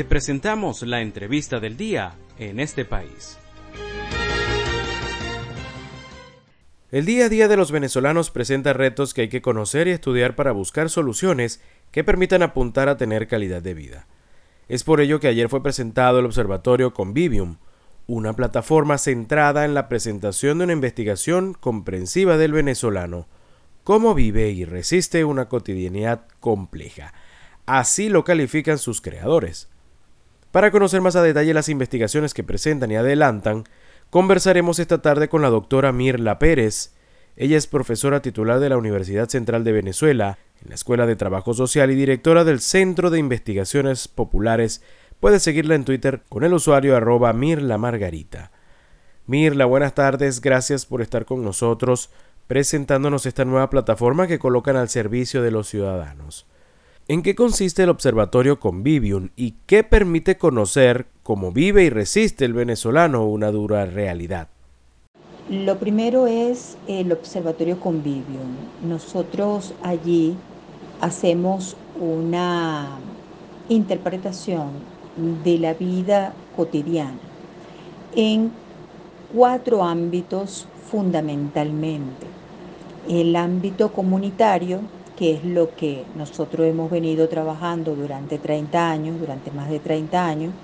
Te presentamos la entrevista del día en este país. El día a día de los venezolanos presenta retos que hay que conocer y estudiar para buscar soluciones que permitan apuntar a tener calidad de vida. Es por ello que ayer fue presentado el Observatorio Convivium, una plataforma centrada en la presentación de una investigación comprensiva del venezolano, cómo vive y resiste una cotidianidad compleja. Así lo califican sus creadores. Para conocer más a detalle las investigaciones que presentan y adelantan, conversaremos esta tarde con la doctora Mirla Pérez. Ella es profesora titular de la Universidad Central de Venezuela, en la Escuela de Trabajo Social y directora del Centro de Investigaciones Populares Puedes seguirla en Twitter con el usuario arroba Mirla Margarita. Mirla, buenas tardes, gracias por estar con nosotros presentándonos esta nueva plataforma que colocan al servicio de los ciudadanos. ¿En qué consiste el Observatorio Convivium y qué permite conocer cómo vive y resiste el venezolano una dura realidad? Lo primero es el Observatorio Convivium. Nosotros allí hacemos una interpretación de la vida cotidiana en cuatro ámbitos fundamentalmente. El ámbito comunitario, que es lo que nosotros hemos venido trabajando durante 30 años, durante más de 30 años,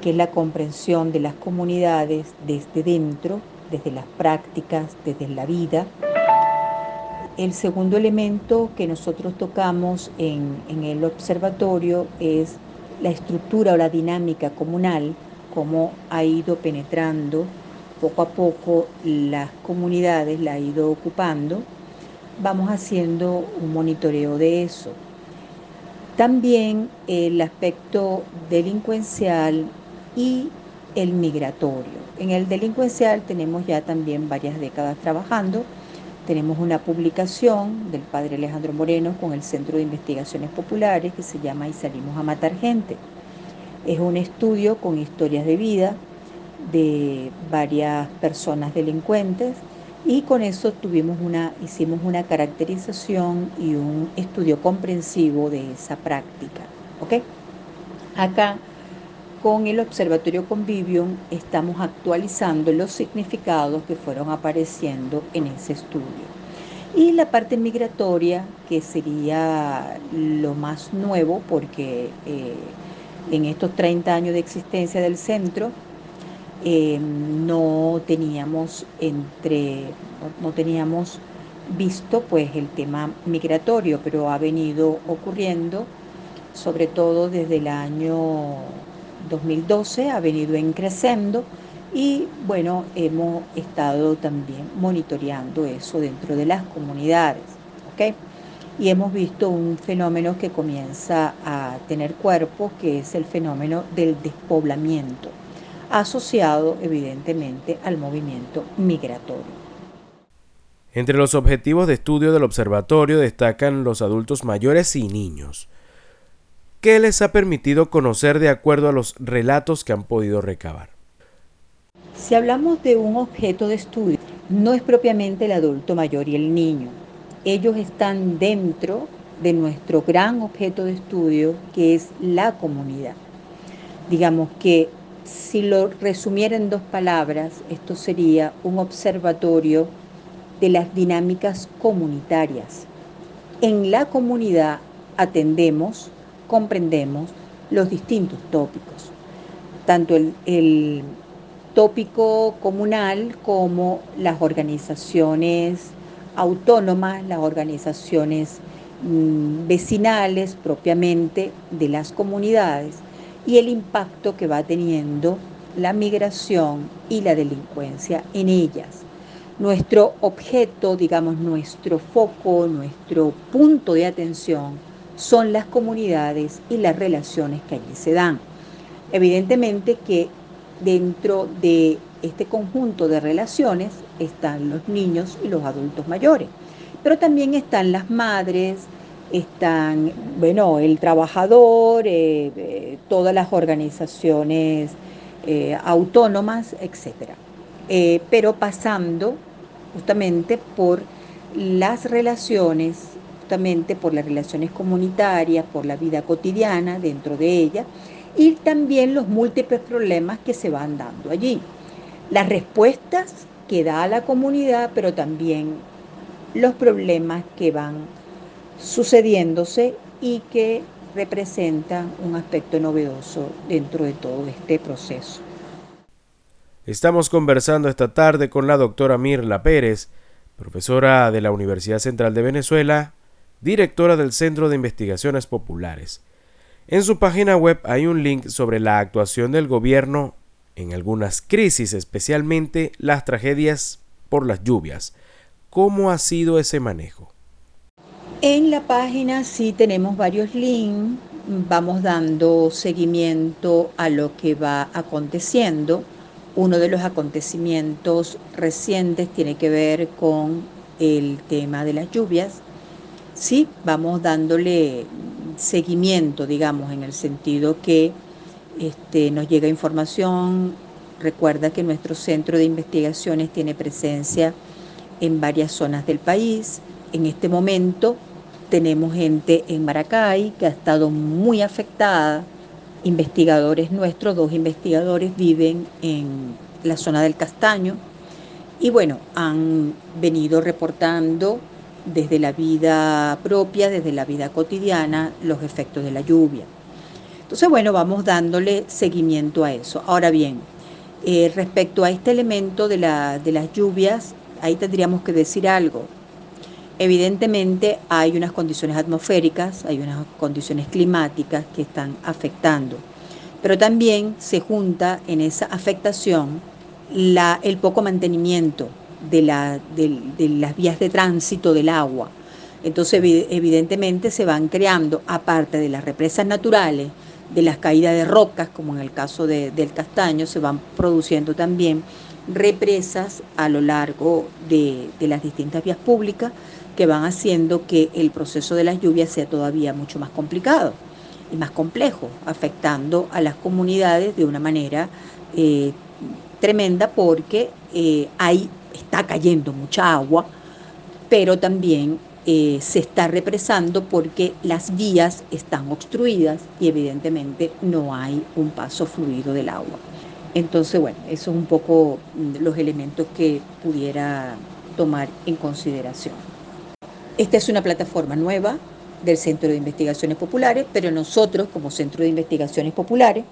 que es la comprensión de las comunidades desde dentro, desde las prácticas, desde la vida. El segundo elemento que nosotros tocamos en, en el observatorio es la estructura o la dinámica comunal, cómo ha ido penetrando poco a poco las comunidades, la ha ido ocupando, vamos haciendo un monitoreo de eso. También el aspecto delincuencial y el migratorio. En el delincuencial tenemos ya también varias décadas trabajando. Tenemos una publicación del padre Alejandro Moreno con el Centro de Investigaciones Populares que se llama Y salimos a matar gente. Es un estudio con historias de vida de varias personas delincuentes y con eso tuvimos una, hicimos una caracterización y un estudio comprensivo de esa práctica. ¿ok? Acá con el Observatorio Convivium estamos actualizando los significados que fueron apareciendo en ese estudio. Y la parte migratoria, que sería lo más nuevo, porque eh, en estos 30 años de existencia del centro, eh, no teníamos entre, no teníamos visto pues el tema migratorio, pero ha venido ocurriendo, sobre todo desde el año 2012 ha venido creciendo y bueno, hemos estado también monitoreando eso dentro de las comunidades. ¿ok? Y hemos visto un fenómeno que comienza a tener cuerpo, que es el fenómeno del despoblamiento, asociado evidentemente al movimiento migratorio. Entre los objetivos de estudio del observatorio destacan los adultos mayores y niños. ¿Qué les ha permitido conocer de acuerdo a los relatos que han podido recabar? Si hablamos de un objeto de estudio, no es propiamente el adulto mayor y el niño. Ellos están dentro de nuestro gran objeto de estudio, que es la comunidad. Digamos que si lo resumiera en dos palabras, esto sería un observatorio de las dinámicas comunitarias. En la comunidad atendemos comprendemos los distintos tópicos, tanto el, tópico comunal como las organizaciones autónomas, las organizaciones mm, vecinales propiamente de las comunidades y el impacto que va teniendo la migración y la delincuencia en ellas. Nuestro objeto, digamos, nuestro foco, nuestro punto de atención son las comunidades y las relaciones que allí se dan. Evidentemente que dentro de este conjunto de relaciones están los niños y los adultos mayores, pero también están las madres, están, bueno, el trabajador, eh, eh, todas las organizaciones eh, autónomas, etc. pero pasando justamente por las relaciones por las relaciones comunitarias, por la vida cotidiana dentro de ella y también los múltiples problemas que se van dando allí. Las respuestas que da a la comunidad, pero también los problemas que van sucediéndose y que representan un aspecto novedoso dentro de todo este proceso. Estamos conversando esta tarde con la doctora Mirla Pérez, profesora de la Universidad Central de Venezuela, directora del Centro de Investigaciones Populares. En su página web hay un link sobre la actuación del gobierno en algunas crisis, especialmente las tragedias por las lluvias. ¿Cómo ha sido ese manejo? En la página sí tenemos varios links, vamos dando seguimiento a lo que va aconteciendo. Uno de los acontecimientos recientes tiene que ver con el tema de las lluvias. Sí, vamos dándole seguimiento, digamos, en el sentido que este, nos llega información. Recuerda que nuestro centro de investigaciones tiene presencia en varias zonas del país. En este momento tenemos gente en Maracay que ha estado muy afectada. Investigadores nuestros, dos investigadores viven en la zona del Castaño y bueno, han venido reportando desde la vida propia, desde la vida cotidiana, los efectos de la lluvia. Entonces, bueno, vamos dándole seguimiento a eso. Ahora bien, eh, respecto a este elemento de, de las lluvias, ahí tendríamos que decir algo. Evidentemente hay unas condiciones atmosféricas, hay unas condiciones climáticas que están afectando, pero también se junta en esa afectación el poco mantenimiento de, la, de, las vías de tránsito del agua. Entonces, evidentemente se van creando, aparte de las represas naturales, de las caídas de rocas, como en el caso del castaño, se van produciendo también represas a lo largo de las distintas vías públicas que van haciendo que el proceso de las lluvias sea todavía mucho más complicado y más complejo, afectando a las comunidades de una manera eh, tremenda porque eh, ahí está cayendo mucha agua, pero también eh, se está represando porque las vías están obstruidas y evidentemente no hay un paso fluido del agua. Entonces, bueno, esos son un poco mm, los elementos que pudiera tomar en consideración. Esta es una plataforma nueva del Centro de Investigaciones Populares, pero nosotros como Centro de Investigaciones Populares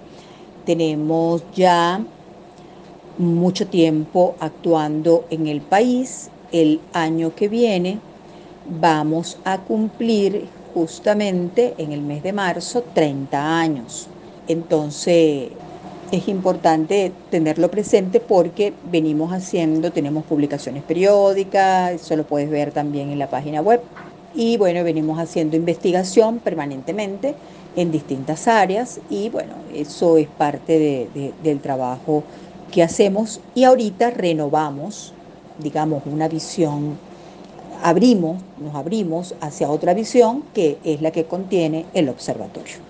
tenemos ya mucho tiempo actuando en el país. El año que viene vamos a cumplir justamente en el mes de marzo 30 años. Entonces, es importante tenerlo presente porque venimos haciendo, tenemos publicaciones periódicas, eso lo puedes ver también en la página web. Y bueno, venimos haciendo investigación permanentemente en distintas áreas y bueno, eso es parte del trabajo que hacemos y ahorita renovamos, digamos, una visión, abrimos, nos abrimos hacia otra visión que es la que contiene el observatorio.